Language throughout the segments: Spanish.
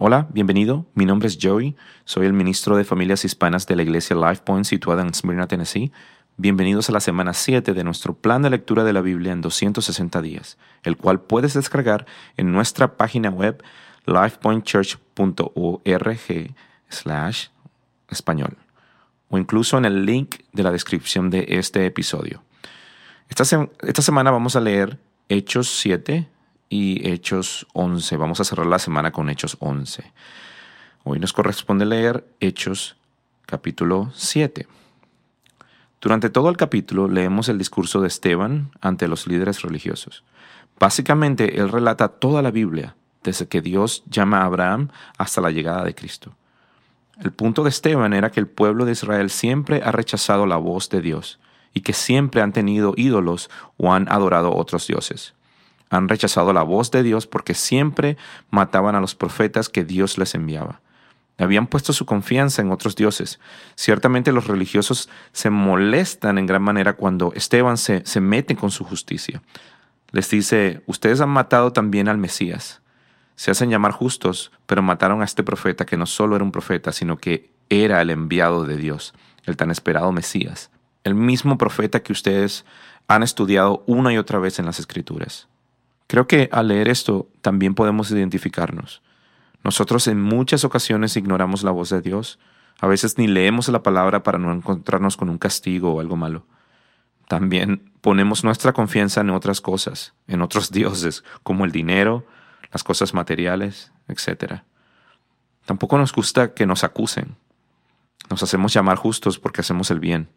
Hola, bienvenido. Mi nombre es Joey. Soy el ministro de Familias Hispanas de la iglesia Life Point situada en Smyrna, Tennessee. Bienvenidos a la semana 7 de nuestro plan de lectura de la Biblia en 260 días, el cual puedes descargar en nuestra página web lifepointchurch.org slash español o incluso en el link de la descripción de este episodio. Esta, esta semana vamos a leer Hechos 7, y Hechos 11. Vamos a cerrar la semana con Hechos 11. Hoy nos corresponde leer Hechos capítulo 7. Durante todo el capítulo leemos el discurso de Esteban ante los líderes religiosos. Básicamente, él relata toda la Biblia, desde que Dios llama a Abraham hasta la llegada de Cristo. El punto de Esteban era que el pueblo de Israel siempre ha rechazado la voz de Dios y que siempre han tenido ídolos o han adorado otros dioses han rechazado la voz de Dios porque siempre mataban a los profetas que Dios les enviaba. Habían puesto su confianza en otros dioses. Ciertamente los religiosos se molestan en gran manera cuando Esteban se, se mete con su justicia. Les dice, ustedes han matado también al Mesías. Se hacen llamar justos, pero mataron a este profeta que no solo era un profeta, sino que era el enviado de Dios, el tan esperado Mesías, el mismo profeta que ustedes han estudiado una y otra vez en las Escrituras. Creo que al leer esto también podemos identificarnos. Nosotros en muchas ocasiones ignoramos la voz de Dios. A veces ni leemos la palabra para no encontrarnos con un castigo o algo malo. También ponemos nuestra confianza en otras cosas, en otros dioses, como el dinero, las cosas materiales, etc. Tampoco nos gusta que nos acusen. Nos hacemos llamar justos porque hacemos el bien,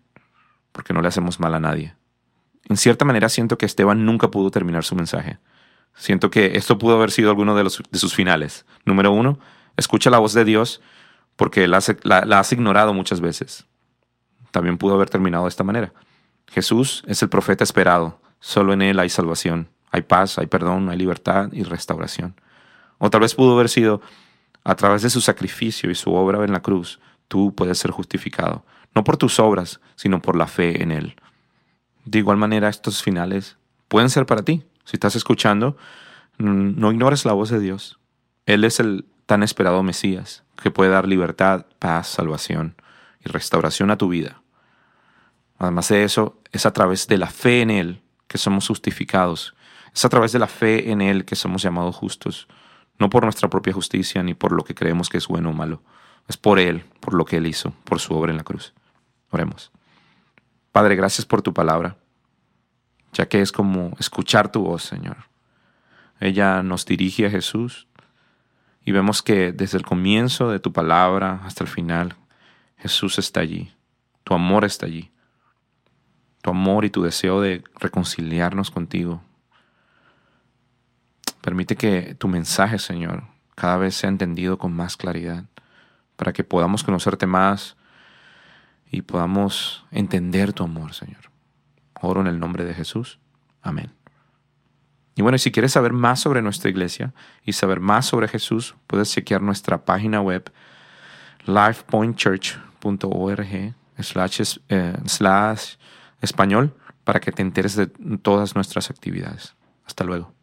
porque no le hacemos mal a nadie. En cierta manera siento que Esteban nunca pudo terminar su mensaje. Siento que esto pudo haber sido alguno de, los, de sus finales. Número uno, escucha la voz de Dios porque la, la, has ignorado muchas veces. También pudo haber terminado de esta manera. Jesús es el profeta esperado. Solo en Él hay salvación. Hay paz, hay perdón, hay libertad y restauración. O tal vez pudo haber sido, a través de su sacrificio y su obra en la cruz, tú puedes ser justificado. No por tus obras, sino por la fe en Él. De igual manera, estos finales pueden ser para ti. Si estás escuchando, no ignores la voz de Dios. Él es el tan esperado Mesías que puede dar libertad, paz, salvación y restauración a tu vida. Además de eso, es a través de la fe en Él que somos justificados. Es a través de la fe en Él que somos llamados justos. No por nuestra propia justicia ni por lo que creemos que es bueno o malo. Es por Él, por lo que Él hizo, por su obra en la cruz. Oremos. Padre, gracias por tu palabra ya que es como escuchar tu voz, Señor. Ella nos dirige a Jesús y vemos que desde el comienzo de tu palabra hasta el final, Jesús está allí, tu amor está allí, tu amor y tu deseo de reconciliarnos contigo. Permite que tu mensaje, Señor, cada vez sea entendido con más claridad, para que podamos conocerte más y podamos entender tu amor, Señor. Oro en el nombre de Jesús. Amén. Y bueno, si quieres saber más sobre nuestra iglesia y saber más sobre Jesús, puedes chequear nuestra página web lifepointchurch.org eh, slash español para que te enteres de todas nuestras actividades. Hasta luego.